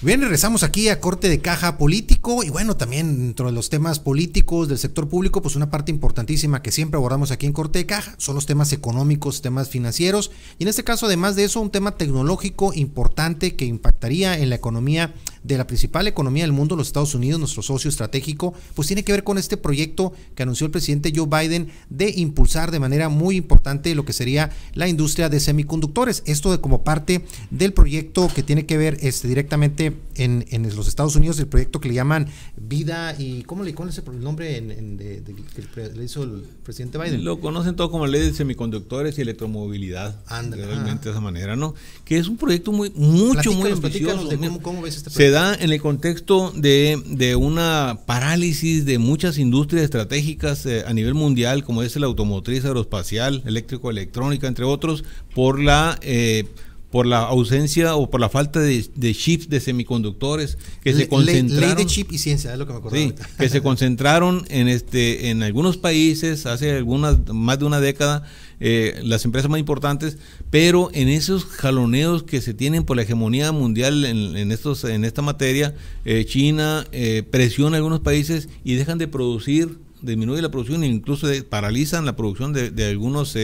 Bien, regresamos aquí a corte de caja político y bueno, también dentro de los temas políticos del sector público, pues una parte importantísima que siempre abordamos aquí en corte de caja son los temas económicos, temas financieros y en este caso además de eso un tema tecnológico importante que impactaría en la economía de la principal economía del mundo, los Estados Unidos, nuestro socio estratégico, pues tiene que ver con este proyecto que anunció el presidente Joe Biden de impulsar de manera muy importante lo que sería la industria de semiconductores. Esto de como parte del proyecto que tiene que ver este, directamente en, los Estados Unidos, el proyecto que le llaman Vida y ¿cómo le conoce el nombre de, que le hizo el presidente Biden? Lo conocen todo como ley de semiconductores y electromovilidad. realmente de esa manera, ¿no? Que es un proyecto muy mucho muy ambicioso. cómo, ves este proyecto? en el contexto de, una parálisis de muchas industrias estratégicas eh, a nivel mundial, como es el automotriz, aeroespacial, eléctrico, electrónica, entre otros, por la... Eh, por la ausencia o por la falta de, chips de semiconductores que se concentraron ley de chip y ciencia es lo que me acuerdo sí, que se concentraron en este en algunos países hace algunas más de una década eh, las empresas más importantes, pero en esos jaloneos que se tienen por la hegemonía mundial en, estos, en esta materia, eh, China eh, presiona a algunos países y dejan de producir, disminuye la producción e incluso paralizan la producción de, algunos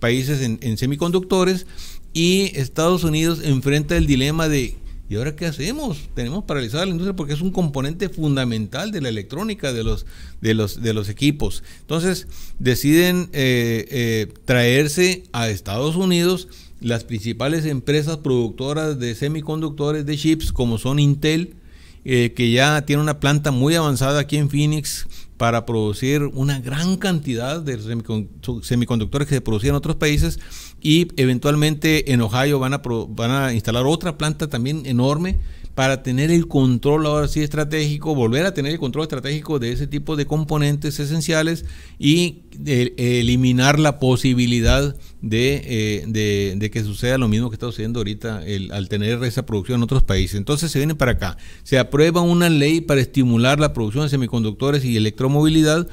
países en semiconductores y Estados Unidos enfrenta el dilema de ¿Y ahora qué hacemos? Tenemos paralizada la industria porque es un componente fundamental de la electrónica de los, de los, de los equipos. Entonces deciden eh, eh, traerse a Estados Unidos las principales empresas productoras de semiconductores de chips como son Intel, eh, que ya tiene una planta muy avanzada aquí en Phoenix para producir una gran cantidad de semiconductores que se producían en otros países y eventualmente en Ohio van a, van a instalar otra planta también enorme para tener el control ahora sí estratégico, volver a tener el control estratégico de ese tipo de componentes esenciales y eliminar la posibilidad eh, de, que suceda lo mismo que está sucediendo ahorita al tener esa producción en otros países. Entonces se viene para acá. Se aprueba una ley para estimular la producción de semiconductores y electromovilidad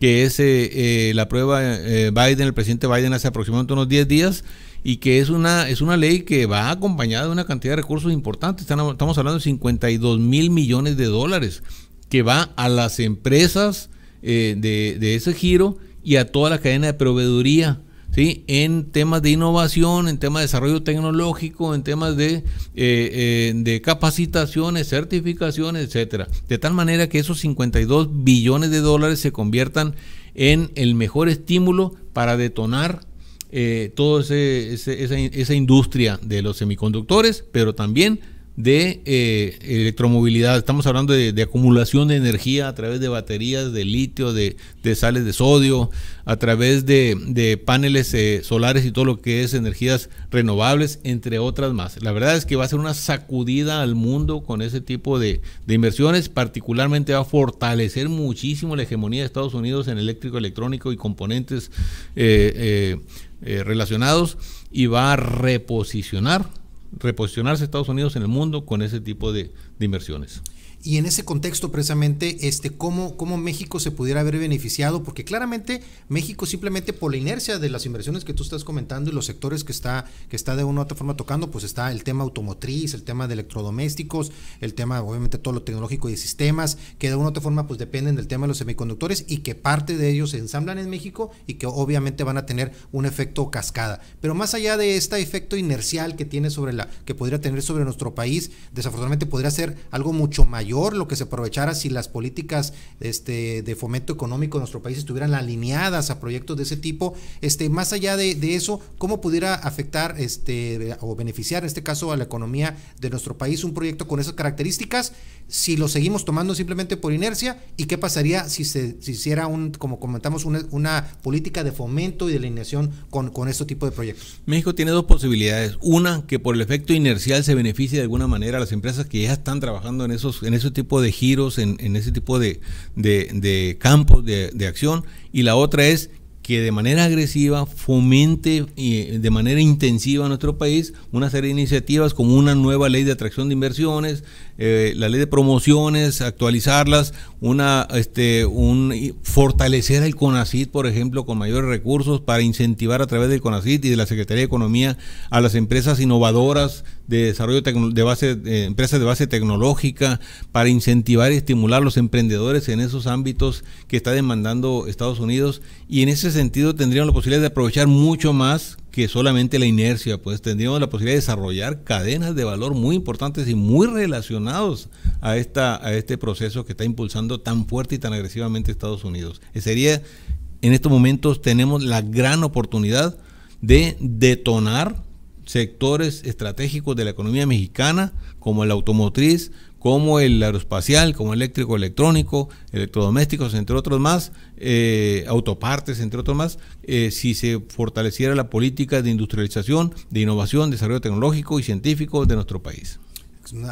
que es eh, eh, la prueba Biden, el presidente Biden hace aproximadamente unos 10 días y que es una, es una ley que va acompañada de una cantidad de recursos importantes. Estamos hablando de 52 mil millones de dólares que va a las empresas eh, de, ese giro y a toda la cadena de proveeduría. ¿Sí? en temas de innovación, en temas de desarrollo tecnológico, en temas de, eh, eh, de capacitaciones, certificaciones, etcétera. De tal manera que esos 52 billones de dólares se conviertan en el mejor estímulo para detonar eh, toda esa, industria de los semiconductores, pero también de eh, electromovilidad. Estamos hablando de, acumulación de energía a través de baterías de litio, de, sales de sodio, a través de, paneles eh, solares y todo lo que es energías renovables, entre otras más. La verdad es que va a ser una sacudida al mundo con ese tipo de, inversiones. Particularmente va a fortalecer muchísimo la hegemonía de Estados Unidos en eléctrico, electrónico y componentes eh, relacionados y va a reposicionar reposicionarse Estados Unidos en el mundo con ese tipo de, inversiones. Y en ese contexto, precisamente, este, cómo, cómo México se pudiera haber beneficiado, porque claramente México simplemente por la inercia de las inversiones que tú estás comentando y los sectores que está, que está de una u otra forma tocando, pues está el tema automotriz, el tema de electrodomésticos, el tema, obviamente, todo lo tecnológico y de sistemas, que de una u otra forma, pues dependen del tema de los semiconductores y que parte de ellos se ensamblan en México y que obviamente van a tener un efecto cascada. Pero más allá de este efecto inercial que tiene sobre la, que podría tener sobre nuestro país, desafortunadamente podría ser algo mucho mayor lo que se aprovechara si las políticas este, de fomento económico de nuestro país estuvieran alineadas a proyectos de ese tipo. Este, más allá de, eso, ¿cómo pudiera afectar este, o beneficiar en este caso a la economía de nuestro país un proyecto con esas características? Si lo seguimos tomando simplemente por inercia, ¿y qué pasaría si se hiciera, un, como comentamos, una, política de fomento y de alineación con, con este tipo de proyectos? México tiene dos posibilidades. Una, que por el efecto inercial se beneficie de alguna manera a las empresas que ya están trabajando en esos, en ese tipo de giros, en, ese tipo de, de, campos de, acción. Y la otra es que de manera agresiva fomente y de manera intensiva en nuestro país una serie de iniciativas como una nueva ley de atracción de inversiones, eh, la ley de promociones, actualizarlas, una, este, un, fortalecer el CONACIT, por ejemplo, con mayores recursos para incentivar a través del CONACIT y de la Secretaría de Economía a las empresas innovadoras de desarrollo de base, empresas de base tecnológica, para incentivar y estimular a los emprendedores en esos ámbitos que está demandando Estados Unidos. Y en ese sentido tendríamos la posibilidad de aprovechar mucho más que solamente la inercia, pues tendríamos la posibilidad de desarrollar cadenas de valor muy importantes y muy relacionados a, esta, a este proceso que está impulsando tan fuerte y tan agresivamente Estados Unidos. Sería, en estos momentos tenemos la gran oportunidad de detonar sectores estratégicos de la economía mexicana, como el automotriz, como el aeroespacial, como el eléctrico electrónico, electrodomésticos, entre otros más, eh, autopartes, entre otros más, eh, si se fortaleciera la política de industrialización, de innovación, desarrollo tecnológico y científico de nuestro país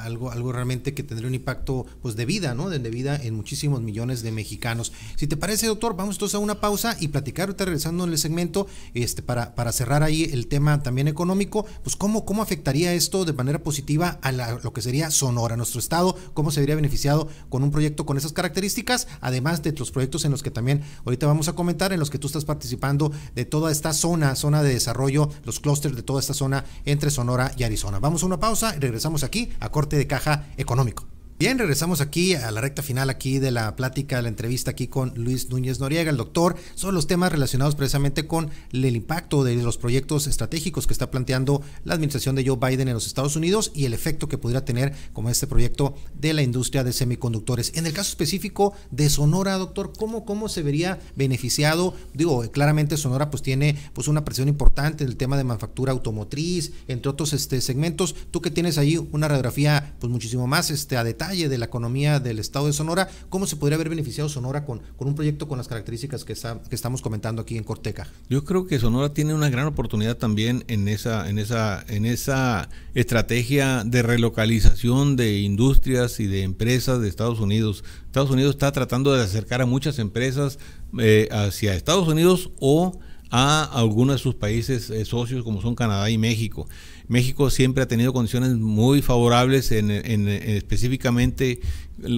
algo, algo realmente que tendría un impacto pues de vida, ¿no? De, vida en muchísimos millones de mexicanos. Si te parece, doctor, vamos entonces a una pausa y platicar ahorita regresando en el segmento, este, para, para cerrar ahí el tema también económico, pues cómo, cómo afectaría esto de manera positiva a lo que sería Sonora, nuestro estado, cómo se vería beneficiado con un proyecto con esas características, además de los proyectos en los que también ahorita vamos a comentar, en los que tú estás participando de toda esta zona, zona de desarrollo, los clústeres de toda esta zona entre Sonora y Arizona. Vamos a una pausa y regresamos aquí corte de caja económico. Bien, regresamos aquí a la recta final aquí de la plática, la entrevista aquí con Luis Núñez Noriega, el doctor, son los temas relacionados precisamente con el impacto de los proyectos estratégicos que está planteando la administración de Joe Biden en los Estados Unidos y el efecto que pudiera tener como este proyecto de la industria de semiconductores. En el caso específico de Sonora, doctor, ¿cómo, cómo se vería beneficiado? Digo, claramente Sonora pues tiene pues una presión importante en el tema de manufactura automotriz, entre otros este, segmentos. Tú que tienes ahí una radiografía pues muchísimo más este, a detalle de la economía del estado de Sonora, ¿cómo se podría haber beneficiado Sonora con, con un proyecto con las características que, que estamos comentando aquí en Corteca? Yo creo que Sonora tiene una gran oportunidad también en esa, en esa, en esa estrategia de relocalización de industrias y de empresas de Estados Unidos. Estados Unidos está tratando de acercar a muchas empresas eh, hacia Estados Unidos o a algunos de sus países eh, socios como son Canadá y México. México siempre ha tenido condiciones muy favorables en, específicamente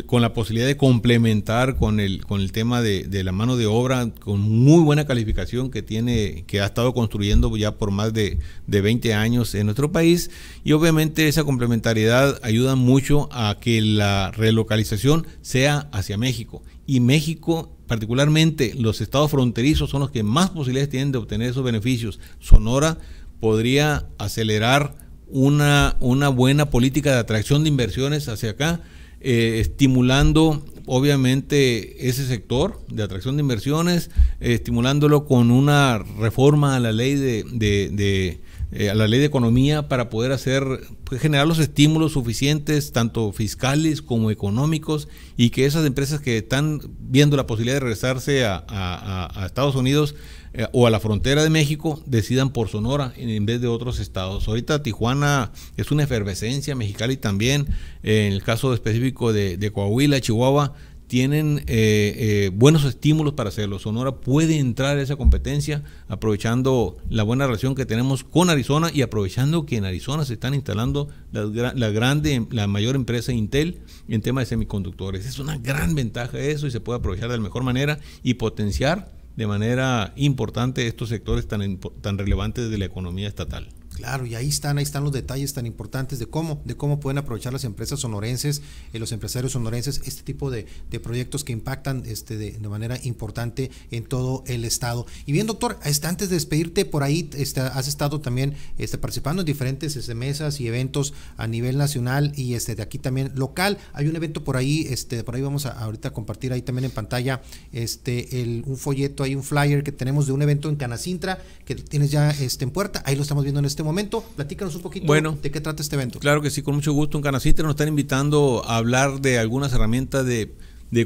con la posibilidad de complementar con el, con el tema de, la mano de obra con muy buena calificación que tiene, que ha estado construyendo ya por más de, de 20 años en nuestro país. Y obviamente esa complementariedad ayuda mucho a que la relocalización sea hacia México. Y México particularmente los estados fronterizos son los que más posibilidades tienen de obtener esos beneficios. Sonora podría acelerar una, una buena política de atracción de inversiones hacia acá, eh, estimulando obviamente ese sector de atracción de inversiones, estimulándolo con una reforma a la ley de, eh, a la ley de economía para poder hacer pues, generar los estímulos suficientes tanto fiscales como económicos y que esas empresas que están viendo la posibilidad de regresarse a, Estados Unidos eh, o a la frontera de México decidan por Sonora en vez de otros estados. Ahorita Tijuana es una efervescencia, Mexicali también, en el caso específico de, Coahuila, Chihuahua, tienen eh, eh, buenos estímulos para hacerlo. Sonora puede entrar a esa competencia aprovechando la buena relación que tenemos con Arizona y aprovechando que en Arizona se están instalando la, la, grande, la mayor empresa Intel en tema de semiconductores. Es una gran ventaja eso y se puede aprovechar de la mejor manera y potenciar de manera importante estos sectores tan, tan relevantes de la economía estatal. Claro, y ahí están, ahí están los detalles tan importantes de cómo, de cómo pueden aprovechar las empresas sonorenses, eh, los empresarios sonorenses, este tipo de, proyectos que impactan este, de, manera importante en todo el estado. Y bien, doctor, este, antes de despedirte, por ahí este, has estado también participando en diferentes mesas y eventos a nivel nacional y este, de aquí también local. Hay un evento por ahí, este, por ahí vamos a ahorita compartir ahí también en pantalla un folleto, hay un flyer que tenemos de un evento en Canacintra que tienes ya en puerta, ahí lo estamos viendo en este momento momento. Platícanos un poquito bueno, de qué trata este evento. Claro que sí, con mucho gusto. En Canacinte nos están invitando a hablar de algunas herramientas de,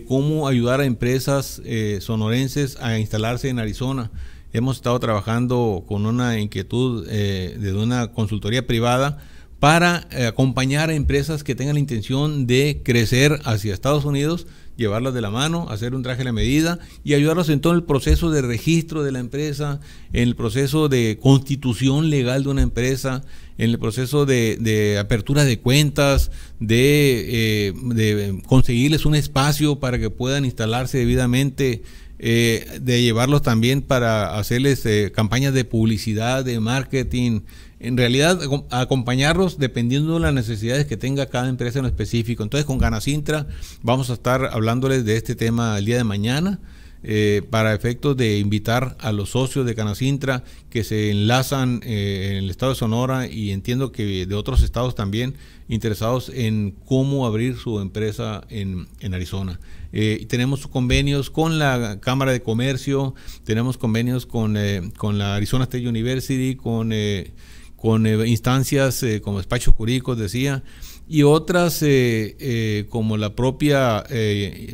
cómo ayudar a empresas eh, sonorenses a instalarse en Arizona. Hemos estado trabajando con una inquietud eh, de una consultoría privada para eh, acompañar a empresas que tengan la intención de crecer hacia Estados Unidos, llevarlas de la mano, hacer un traje a la medida y ayudarlos en todo el proceso de registro de la empresa, en el proceso de constitución legal de una empresa, en el proceso de, apertura de cuentas, de, eh, conseguirles un espacio para que puedan instalarse debidamente. Eh, de llevarlos también para hacerles campañas de publicidad, de marketing, en realidad acompañarlos dependiendo de las necesidades que tenga cada empresa en específico. Entonces con Ganacintra vamos a estar hablándoles de este tema el día de mañana. Eh, para efectos de invitar a los socios de Canacintra que se enlazan eh, en el estado de Sonora y entiendo que de otros estados también interesados en cómo abrir su empresa en, Arizona. Eh, tenemos convenios con la Cámara de Comercio, tenemos convenios con, con la Arizona State University, con con eh, instancias eh, como despachos jurídicos, decía, y otras eh, como la propia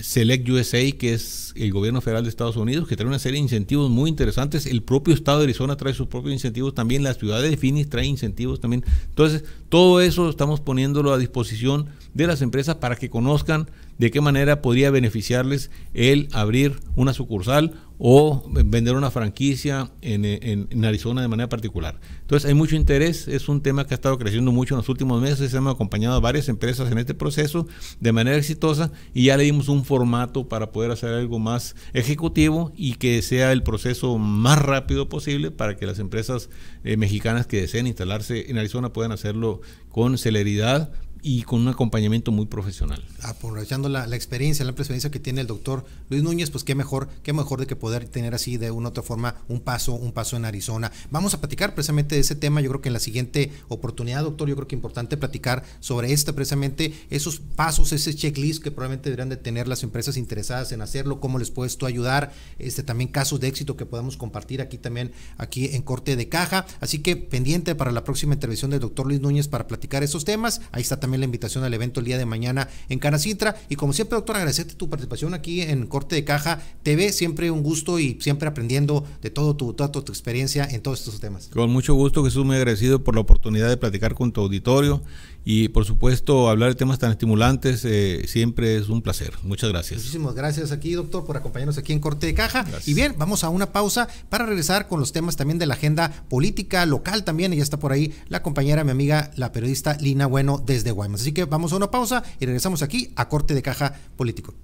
Select USA, que es el gobierno federal de Estados Unidos, que trae una serie de incentivos muy interesantes. El propio estado de Arizona trae sus propios incentivos también, la ciudad de Phoenix trae incentivos también. Entonces, todo eso estamos poniéndolo a disposición de las empresas para que conozcan de qué manera podría beneficiarles el abrir una sucursal o vender una franquicia en, Arizona de manera particular. Entonces hay mucho interés, es un tema que ha estado creciendo mucho en los últimos meses, hemos acompañado a varias empresas en este proceso de manera exitosa y ya le dimos un formato para poder hacer algo más ejecutivo y que sea el proceso más rápido posible para que las empresas eh, mexicanas que deseen instalarse en Arizona puedan hacerlo con celeridad, y con un acompañamiento muy profesional. Aprovechando la, experiencia, la experiencia que tiene el doctor Luis Núñez, pues qué mejor, qué mejor de que poder tener así de una u otra forma un paso, un paso en Arizona. Vamos a platicar precisamente de ese tema, yo creo que en la siguiente oportunidad, doctor, yo creo que es importante platicar sobre este precisamente esos pasos, ese checklist que probablemente deberían de tener las empresas interesadas en hacerlo, cómo les puedes tú ayudar, este también casos de éxito que podemos compartir aquí también, aquí en corte de caja. Así que pendiente para la próxima intervención del doctor Luis Núñez para platicar esos temas. Ahí está también la invitación al evento el día de mañana en Canacintra. Y como siempre, doctor, agradecerte tu participación aquí en Corte de Caja TV. Siempre un gusto y siempre aprendiendo de todo tu, toda tu, experiencia en todos estos temas. Con mucho gusto, Jesús, muy agradecido por la oportunidad de platicar con tu auditorio y por supuesto hablar de temas tan estimulantes eh, siempre es un placer. Muchas gracias. Muchísimas gracias aquí, doctor, por acompañarnos aquí en Corte de Caja. Y bien, vamos a una pausa para regresar con los temas también de la agenda política local también. Y ya está por ahí la compañera, mi amiga, la periodista Lina Bueno desde Guaymas. Así que vamos a una pausa y regresamos aquí a Corte de Caja Político.